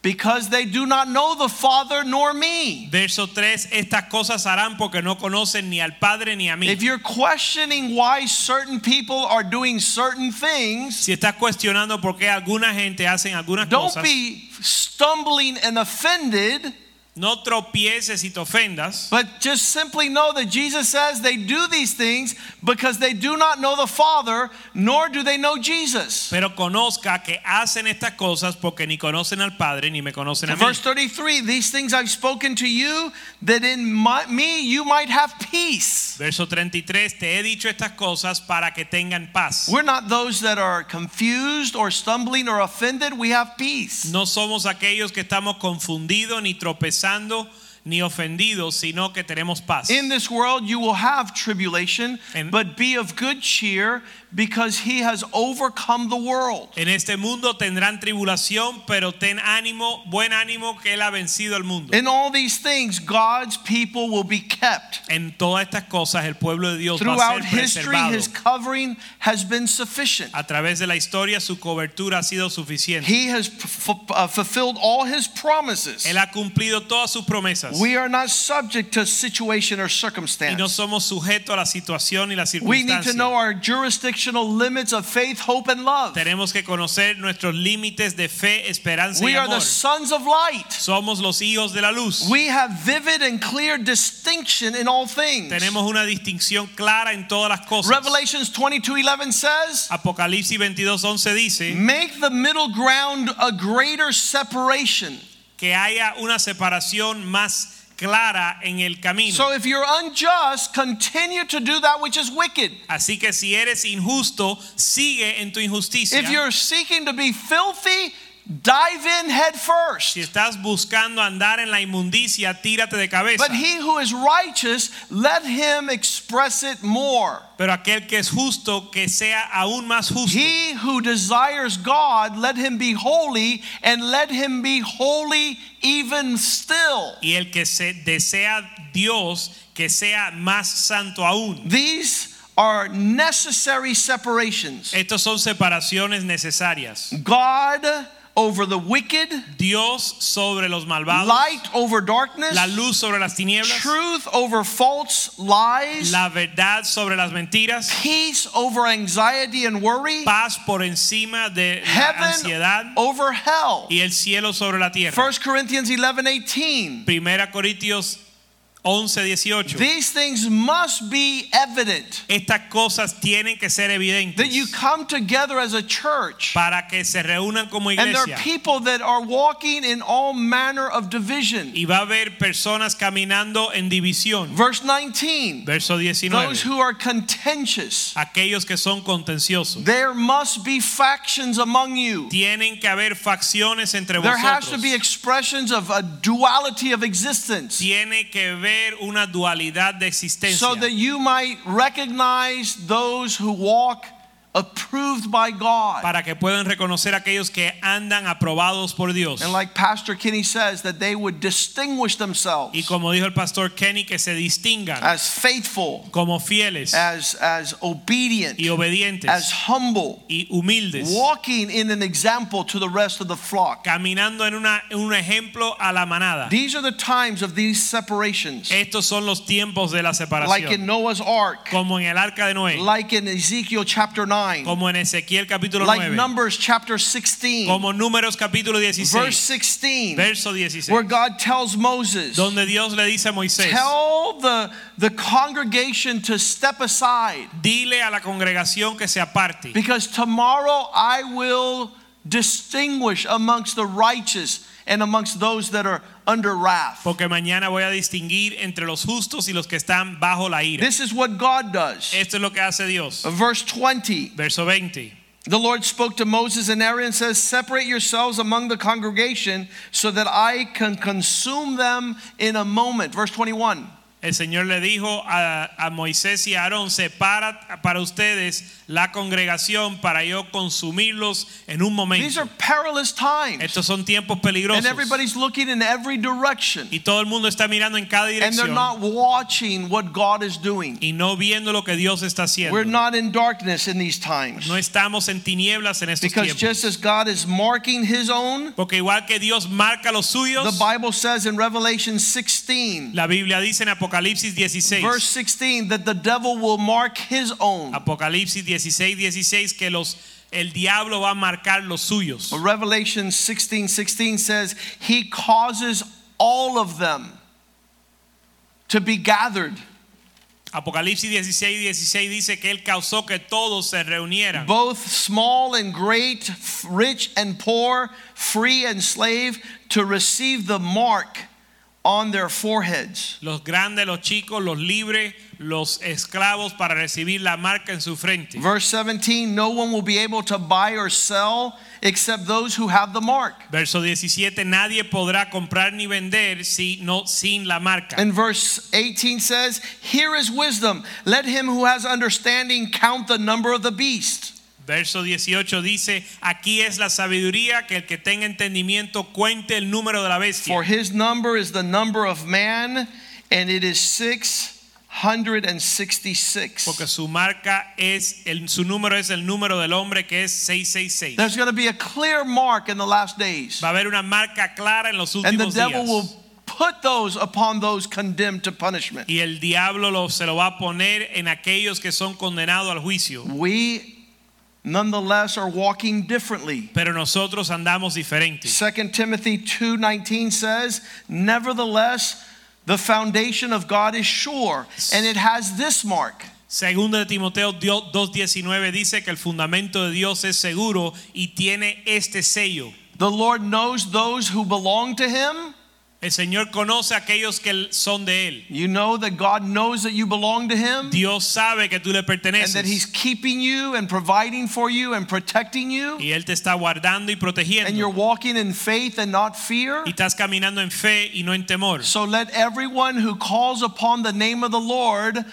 because they do not know the Father nor me. Verso 3, estas cosas harán porque no conocen ni al Padre ni a mí. If you're questioning why certain people are doing certain things, Si estás cuestionando por qué alguna gente hacen algunas don't cosas, be stumbling and offended, no tropieces y te ofendas, but just simply know that Jesus says they do these things because they do not know the Father, nor do they know Jesus. pero conozca que hacen estas cosas porque ni conocen al Padre ni me conocen a mí. Verse 33 These things I've spoken to you, that in my, me you might have peace. Verso 33, te he dicho estas cosas para que tengan paz. We're not those that are confused or stumbling or offended, we have peace. No somos aquellos que estamos confundidos ni pensando ni ofendidos, sino que tenemos paz. In this world you will have tribulation, En- but be of good cheer because he has overcome the world. En este mundo tendrán tribulación, pero ten ánimo, buen ánimo que él ha vencido al mundo. In all these things, God's people will be kept. En todas estas cosas el pueblo de Dios va a Throughout ser history, preservado. his covering has been sufficient. A través de la historia su cobertura ha sido suficiente. He has uh, fulfilled all his promises. Él ha cumplido todas sus promesas. We are not subject to situation or Y no circumstance. somos sujetos a la situación y We need to know our jurisdictional limits of faith, hope, and love. Tenemos que conocer nuestros límites de fe, esperanza y We are amor. the sons of light. Somos los hijos de la luz. We have vivid and clear distinction in all things. Tenemos una distinción clara en todas las cosas. Revelations 22:11 says, Apocalipsis 22:11 dice "Make the middle ground a greater separation." Que haya una separación más clara en el camino. So if you're unjust, continue to do that which is wicked. Así que si eres injusto, sigue en tu injusticia. If you're seeking to be filthy, dive in head first. Si estás buscando andar en la inmundicia, tírate de cabeza. But he who is righteous, let him express it more. Pero aquel que es justo, que sea aún más justo. He who desires God, let him be holy, and let him be holy even still. Y el que se desea Dios, que sea más santo aún. These are necessary separations. Estas son separaciones necesarias. God over the wicked, Dios sobre los malvados, light over darkness, la luz sobre las tinieblas, truth over false lies, la verdad sobre las mentiras, peace over anxiety and worry, paz por encima de la heaven ansiedad over hell. y el cielo sobre la tierra. 1 Corinthians 11 18. Primera Corintios 11, 18. These things must be evident Estas cosas tienen que ser evidentes that you come together as a church para que se reúnan como iglesia. and there are people that are walking in all manner of division. Y va a haber personas caminando en división. Verse 19 Verso those who are contentious, Aquellos que son contenciosos. there must be factions among you. Tienen que haber facciones entre There has to be expressions of a duality of existence Tiene que ver una dualidad de existencia. so that you might recognize those who walk approved by God. para que puedan reconocer aquellos que andan aprobados por Dios. And like Pastor Kenny says, that they would distinguish themselves Y como dijo el pastor Kenny, que se distingan as faithful, como fieles as, as obedient, y obedientes as humble, y humildes, walking in an example to the rest of the flock. caminando en una- en un ejemplo a la manada. These are the times of these separations, Estos son los tiempos de la like in Noah's ark, como en el arca de Noé, like in Ezekiel chapter 9, como en Ezequiel capítulo like Numbers chapter 16, como Números capítulo verse 16, 16, verso 16, where God tells Moses, donde Dios le dice a Moisés, Tell the, the congregation to step aside. Dile a la congregación que se aparte, because tomorrow I will distinguish amongst the righteous and amongst those that are under wrath. porque mañana voy a distinguir entre los justos y los que están bajo la ira. This is what God does. Esto es lo que hace Dios. Verse 20 Verso 20. The Lord spoke to Moses and Aaron and says, Separate yourselves among the congregation so that I can consume them in a moment. Verse 21. El Señor le dijo a, a Moisés y a Aarón, separa para ustedes la congregación para yo consumirlos en un These momento. are perilous times. Estos son tiempos And peligrosos. everybody's looking in every direction. Y todo el mundo está mirando en cada And they're dirección not watching what God is doing. y no viendo lo que Dios está We're haciendo. not in darkness in these times. No estamos en tinieblas en estos Because tiempos. just as God is marking his own, Porque igual que Dios marca los the suyos, Bible says in Revelation 16, la Biblia dice en Apocalipsis 16, verse 16, that the devil will mark his own. Apocalipsis 16, 16, que los, el diablo va a marcar los suyos. Revelation 16 16 says, He causes all of them to be gathered, Apocalipsis 16, 16 dice que él causó que todos se reunieran, both small and great, rich and poor, free and slave, to receive the mark on their foreheads. los grandes, los chicos, los libres, los esclavos para recibir la marca en su frente. Verse 17 No one will be able to buy or sell except those who have the mark. Verso 17, nadie podrá comprar ni vender si no, sin la marca. And verse 18 says, Here is wisdom. Let him who has understanding count the number of the beast. Verso 18 dice, aquí es la sabiduría, que el que tenga entendimiento cuente el número de la bestia. For his number is the number of man, and it is 666. Porque su marca es, el, su número es el número del hombre que es 666. There's going to be a clear mark in the last days. Va a haber una marca clara en los And the últimos devil días. will put those upon those condemned to punishment. Y el diablo lo, se lo va a poner en aquellos que son condenados al juicio. We nonetheless are walking differently. Pero nosotros andamos diferentes. 2 Timothy 2:19 says, "Nevertheless, the foundation of God is sure, and it has this mark: Segundo de Timoteo 2.19 dice que el fundamento de Dios es seguro y tiene este sello. the Lord knows those who belong to him." El Señor conoce a aquellos que son de Él. You know that God knows that you belong to him Dios sabe que tú le perteneces. and that he's keeping you and providing for you and protecting you Y Él te está guardando y protegiendo. and you're walking in faith and not fear. Y estás caminando en fe y no en temor. So let everyone who calls upon the name of the Lord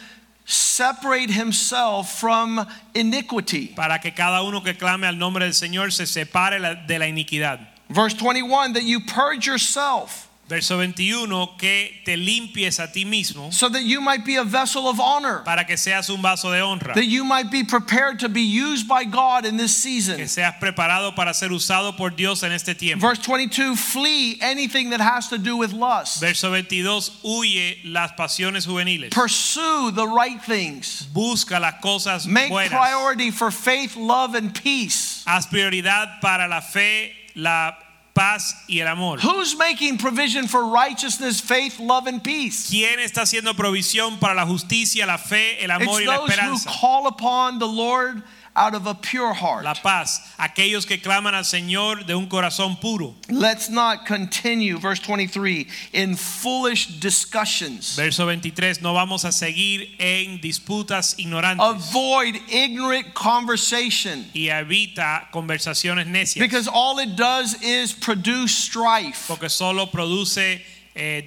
separate himself from iniquity. Para que cada uno que clame al nombre del Señor se separe de la iniquidad. Verse 21 that you purge yourself Verso 21, que te limpies a ti mismo so that you might be a vessel of honor, para que seas un vaso de honra, that you might be prepared to be used by God in this season. que seas preparado para ser usado por Dios en este tiempo. Verse 22 flee anything that has to do with lust. Verso 22, huye las pasiones juveniles. Pursue the right things. Busca las cosas Make buenas. priority for faith, love, and peace. Haz prioridad para la fe, la paz y el amor. Who's making provision for righteousness, faith, love, and peace? ¿Quién está haciendo provisión para la justicia, la fe, el amor It's y la those who call upon the Lord out of a pure heart. La paz, aquellos que claman al Señor de un corazón puro. Let's not continue, verse 23, in foolish discussions. Verso 23, no vamos a seguir en disputas ignorantes Avoid ignorant conversation y evita conversaciones necias, because all it does is produce strife. porque solo produce eh.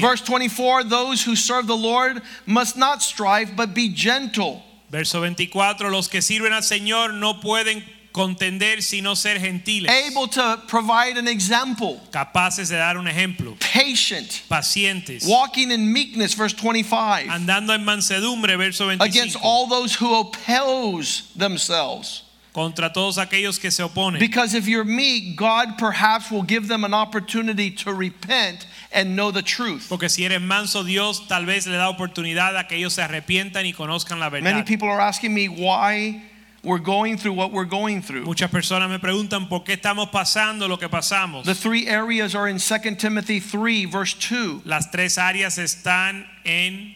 Verse 24 Those who serve the Lord must not strive, but be gentle. Verso 24, los que sirven al Señor no pueden contender sino ser gentiles, able to provide an example, capaces de dar un ejemplo, patient, pacientes, walking in meekness, verse 25, andando en mansedumbre, verso 25. against all those who oppose themselves. contra todos aquellos que se oponen. Because if you're meek, God perhaps will give them an opportunity to repent and know the truth. Porque si eres manso, Dios tal vez le da oportunidad a que ellos se arrepientan y conozcan la verdad. Many people are asking me why we're going through what we're going through. Muchas personas me preguntan por qué estamos pasando lo que pasamos. The three areas are in 2 Timothy 3, verse 2. Las tres áreas están en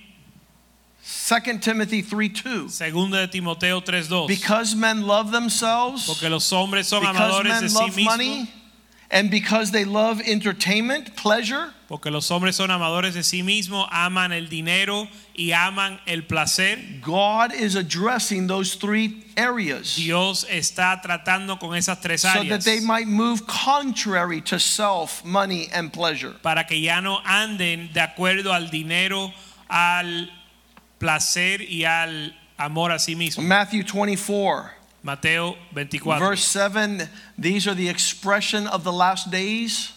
2 Timothy 3 2. 2 de Timoteo 3:2. Because men love themselves, Porque los hombres son because amadores de men sí love mismos. money, and because they love entertainment, pleasure, Porque los hombres son amadores de sí mismos, aman el dinero y aman el placer. God is addressing those three areas Dios está tratando con esas tres áreas. so that they might move contrary to self, money, and pleasure. para que ya no anden de acuerdo al dinero, al placer y al amor a sí mismo. Matthew 24, Mateo 24. verse 7, these are the expression of the last days.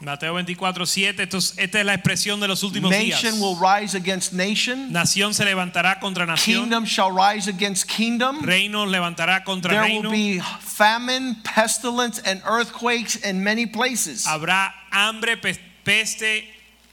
Mateo 24, 7. Estos- esta es la expresión de los últimos días. Will rise against nation, Nación se levantará contra nación. kingdom shall rise against kingdom. Reino levantará contra There reino. will be famine, pestilence, and earthquakes in many places. Habrá hambre, pe- peste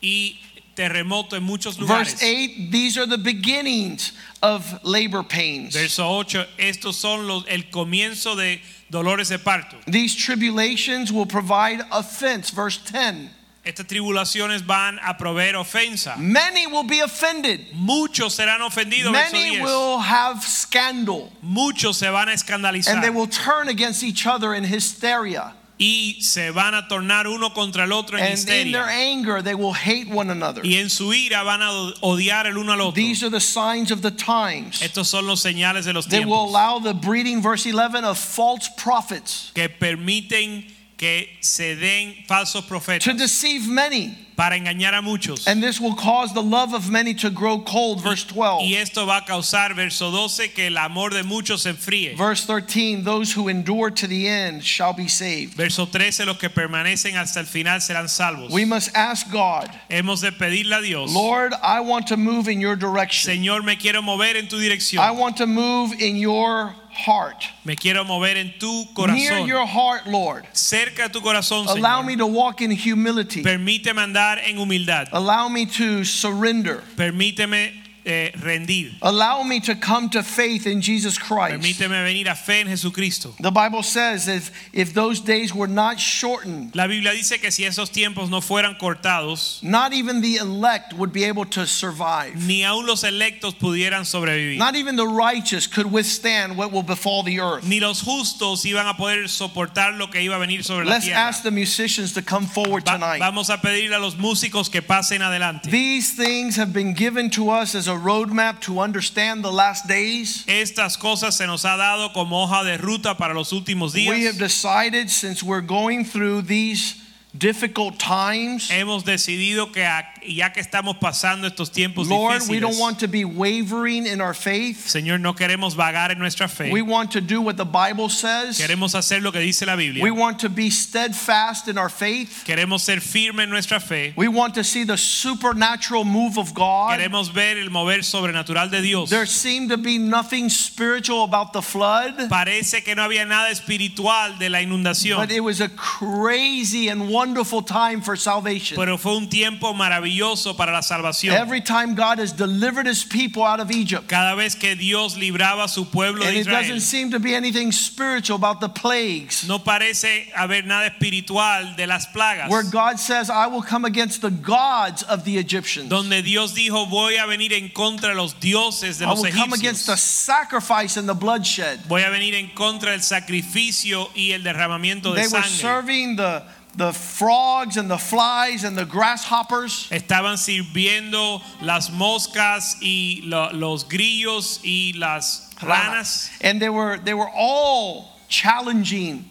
y terremoto en muchos lugares. Verse 8 These are the beginnings of labor pains. Verso 8. Estos son los, el comienzo de dolores de parto. These tribulations will provide offense. Verse 10 Estas tribulaciones van a proveer ofensa. Many will be offended, Muchos serán ofendidos. Many 10. will have scandal, Muchos se van a escandalizar. and they will turn against each other in hysteria. Y se van a tornar uno contra el otro en And in their anger, they will hate one another. Y en su ira van a odiar el uno al otro. These are the signs of the times. Estos son los señales de los They will tiempos allow the breeding, verse 11, of false prophets que permiten que se den falsos to deceive many. para engañar a muchos. And this will cause the love of many to grow cold. Verse 12. Y esto va a causar, verso 12, que el amor de muchos se enfríe. Verse 13 Those who endure to the end shall be saved. Verso 13, los que permanecen hasta el final serán salvos. We must ask God, Hemos de pedirle a Dios, Lord, I want to move in your direction. Señor, me quiero mover en tu dirección. I want to move in your heart. Me quiero mover en tu Near your heart, Lord. Cerca de tu corazón, Allow Señor. me to walk in humility. Permíteme andar en humildad. Allow me to surrender. Permíteme eh, rendir. Allow me to come to faith in Jesus Christ. Permíteme venir a fe en Jesucristo. The Bible says if, if those days were not shortened, La Biblia dice que si esos tiempos no fueran cortados, not even the elect would be able to survive. ni aun los electos pudieran sobrevivir. Not even the righteous could withstand what will befall the earth. Ni los justos iban a poder soportar lo que iba a venir sobre la Let's ask the musicians to come forward Va- tonight. vamos a pedirle a los músicos que pasen adelante. These things have been given to us as a roadmap to understand the last days. Estas cosas se nos ha dado como hoja de ruta para los últimos días. We have decided since we're going through these difficult times. hemos decidido que ya que estamos pasando estos tiempos Lord, we don't want to be wavering in our faith. Señor, no queremos vagar en nuestra fe. We want to do what the Bible says. Queremos hacer lo que dice la Biblia. We want to be steadfast in our faith. Queremos ser firmes en nuestra fe. We want to see the supernatural move of God. Queremos ver el mover sobrenatural de Dios. There seemed to be nothing spiritual about the flood, Parece que no había nada espiritual de la inundación, but it was a crazy and wonderful time for salvation. pero fue un tiempo maravilloso para la salvación. Every time God has delivered his people out of Egypt, Cada vez que Dios libraba a su pueblo and de it doesn't seem to be anything spiritual about the plagues. no parece haber nada espiritual de las plagas. Where God says, I will come against the gods of the Egyptians. Donde Dios dijo, voy a venir en contra de los dioses de I los will come against the sacrifice and the bloodshed. Voy a venir en contra del sacrificio y el derramamiento de They were serving the, the frogs and the flies and the grasshoppers. Estaban sirviendo las moscas y lo- los grillos y las ranas. And they were, they were all challenging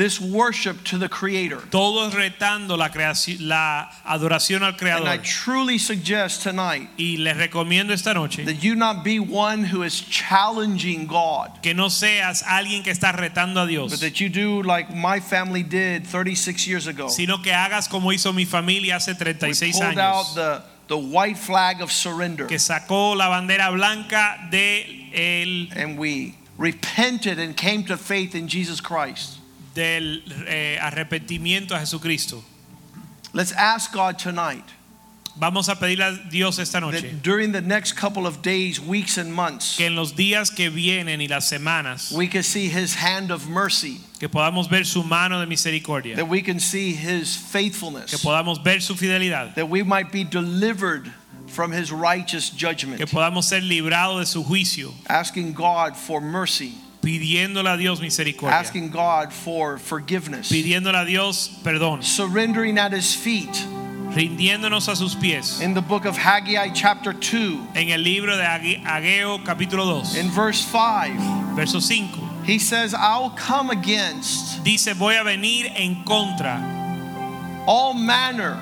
this worship to the Creator. Todos retando la, creación, la adoración al creador. And I truly suggest tonight Y les recomiendo esta noche that you not be one who is challenging God, que no seas alguien que está retando a Dios. but that you do like my family did 36 years ago. sino que hagas como hizo mi familia hace 36 We 36 pulled out the, the white flag of surrender que sacó la bandera blanca de el, and we repented and came to faith in Jesus Christ. Del eh, arrepentimiento a Jesucristo. Let's ask God tonight Vamos a pedirle a Dios esta noche that during the next couple of days, weeks, and months, que en los días que vienen y las semanas we can see His hand of mercy, que podamos ver su mano de misericordia, that we can see His faithfulness. que podamos ver su fidelidad, that we might be delivered from His righteous judgment. que podamos ser librados de su juicio, asking God for mercy, pidiéndole a Dios misericordia, asking God for forgiveness, pidiéndole a Dios perdón, surrendering at His feet. rindiéndonos a sus pies. In the book of Haggai, chapter 2, En el libro de Age- Ageo capítulo 2, in verse 5, verso 5, he says, I'll come against dice, voy a venir en contra all manner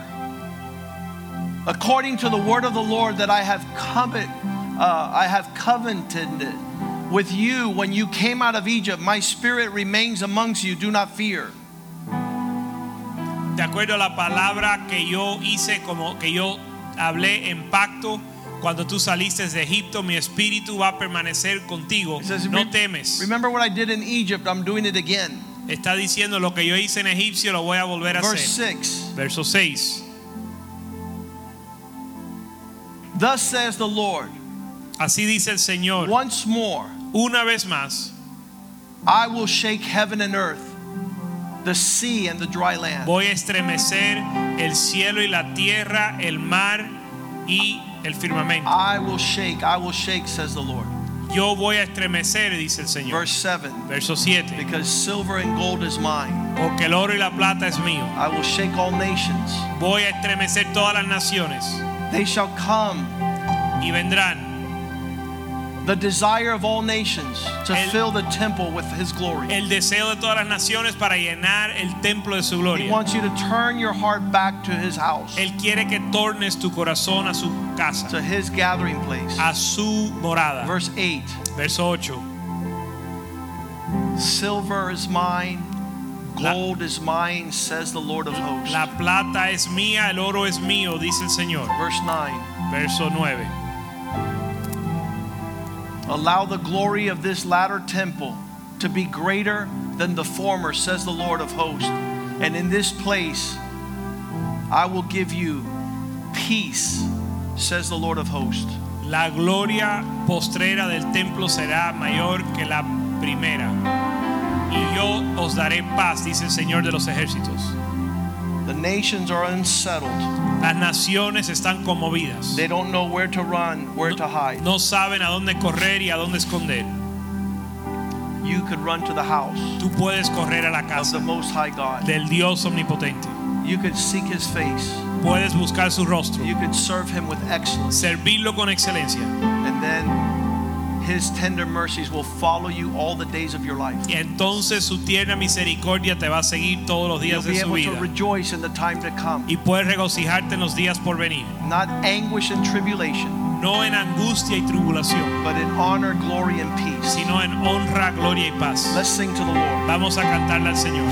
according to the word of the Lord that I have covet, uh, I have covenanted with you when you came out of Egypt. My spirit remains amongst you. Do not fear. de acuerdo a la palabra que yo hice, como que yo hablé en pacto, cuando tú saliste de Egipto, mi espíritu va a permanecer contigo. Says, No "Rem- temes. Remember what I did in Egypt? I'm doing it again. Está diciendo lo que yo hice en Egipcio lo voy a volver a Verse hacer. 6. Verso 6. Thus says the Lord, Así dice el Señor. once more Una vez más, I will shake heaven and earth, the sea and the dry land. voy a estremecer el cielo y la tierra, el mar y el firmamento. I will shake, I will shake, says the Lord. Yo voy a estremecer, dice el Señor. Verse 7. Verso 7. Because silver and gold is mine. Porque el oro y la plata es mío. I will shake all nations. Voy a estremecer todas las naciones They shall come, y vendrán the desire of all nations, to El- fill the temple with his glory. el deseo de todas las naciones para llenar el templo de su gloria. He wants you to turn your heart back to his house, Él quiere que tornes tu corazón a su casa, to his gathering place. a su morada. Verse 8 Verso 8. Silver is mine, gold is mine, says the Lord of hosts. La plata es mía, el oro es mío, dice el Señor. Verse 9 Verso 9. Allow the glory of this latter temple to be greater than the former, says the Lord of hosts. And in this place I will give you peace, says the Lord of hosts. La gloria postrera del templo será mayor que la primera. Y yo os daré paz, dice el Señor de los ejércitos. The nations are unsettled. Las naciones están conmovidas. They don't know where to run, where to hide. No saben a dónde correr y a dónde esconder. You could run to the house Tú puedes correr a la of the Most High God. del Dios omnipotente. You could seek His face. Puedes buscar su rostro, You could serve Him with excellence. servirlo con excelencia. His tender mercies will follow you all the days of your life. Y entonces su tierna misericordia te va a seguir todos los You'll días be de su able to rejoice in the time to come, Y puedes regocijarte en los días por venir. not anguish and tribulation, No en angustia y tribulación, but in honor, glory, and peace. sino en honra, gloria y paz. Let's sing to the Lord. Vamos a cantarle al Señor.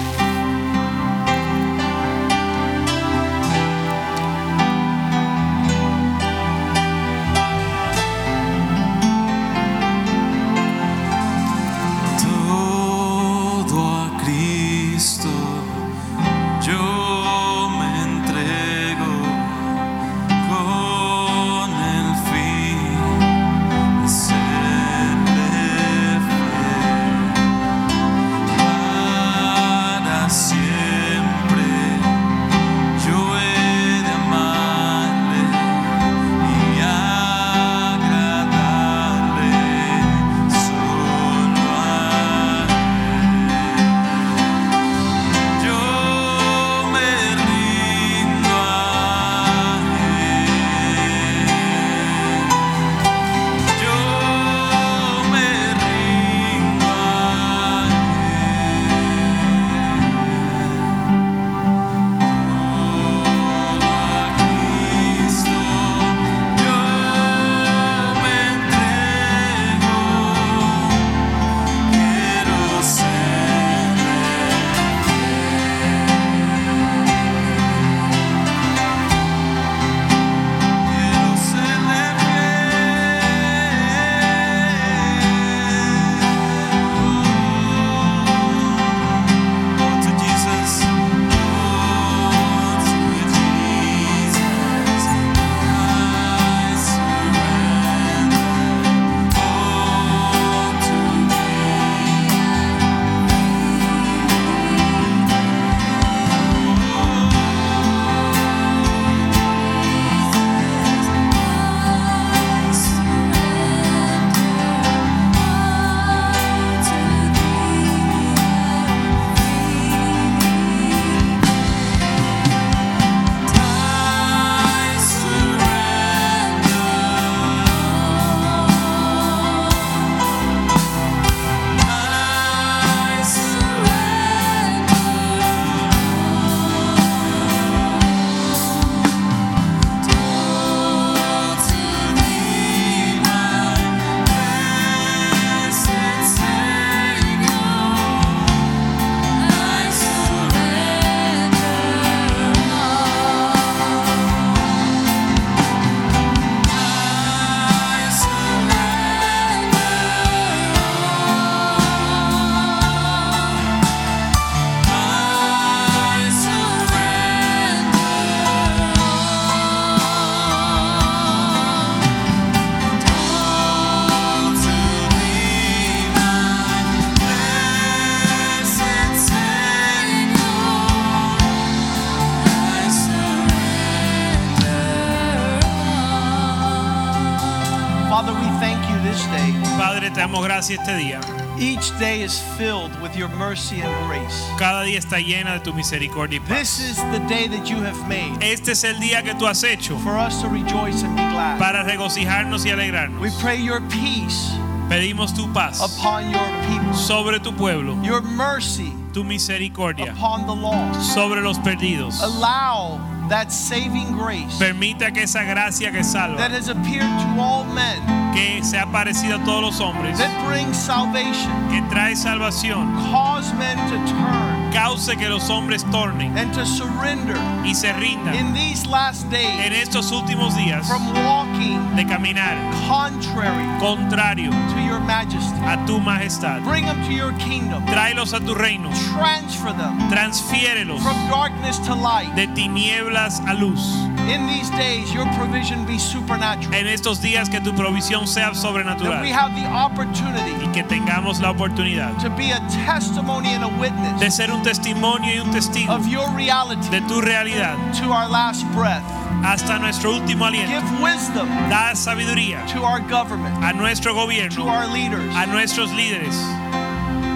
Este día. Each day is filled with your mercy and grace. Cada día está llena de tu misericordia y paz. This is the day that you have made Este es el día que tú has hecho for us to rejoice and be glad. para regocijarnos y alegrarnos. We pray your peace Pedimos tu paz upon your people, sobre tu pueblo, your mercy tu misericordia upon the lost. sobre los perdidos. Allow that saving grace Permita que esa gracia que that has appeared to all men, que se ha parecido a todos los hombres, that brings salvation, que trae salvación, cause men to turn cause que los hombres tornen and to surrender y se rindan in these last en days estos últimos días from walking de caminar contrary contrario to your majesty. a tu majestad. Bring them to your kingdom. Tráelos a tu reino, Transfer them transfiérelos from darkness to light. de tinieblas a luz. In these days, your provision be supernatural. En estos días que tu provisión sea sobrenatural. That we have the opportunity y que tengamos la oportunidad to be a testimony and a witness de ser un testimonio y un testigo of your reality de tu realidad to our last breath. hasta nuestro último aliento. Give wisdom Da sabiduría to our government, a nuestro gobierno, to our leaders. a nuestros líderes.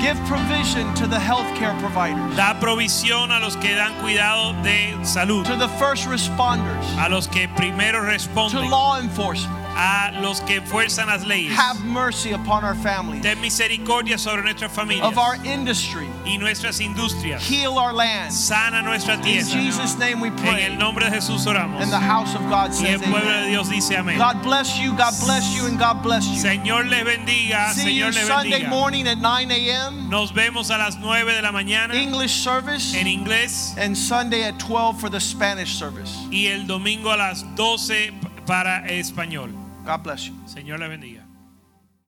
Give provision to the healthcare providers, Da provisión a los que dan cuidado de salud, to the first responders, a los que primero responden. to law enforcement, a los que fuerzan las leyes. Have mercy upon our families, Ten misericordia sobre nuestras familias of our industry. y nuestras industrias. Heal our land. Sana nuestra In tierra. Jesus' name we En pray. el nombre de Jesús oramos. And the house of God Y el says pueblo de amen. Dios dice amén. God bless you, God bless you, and God bless you. Señor les bendiga, See Señor les Sunday bendiga. morning at 9 a.m. Nos vemos a las 9 de la mañana English service en inglés and Sunday at 12 for the Spanish service. y el domingo a las 12 para español. God bless you. Señor les bendiga.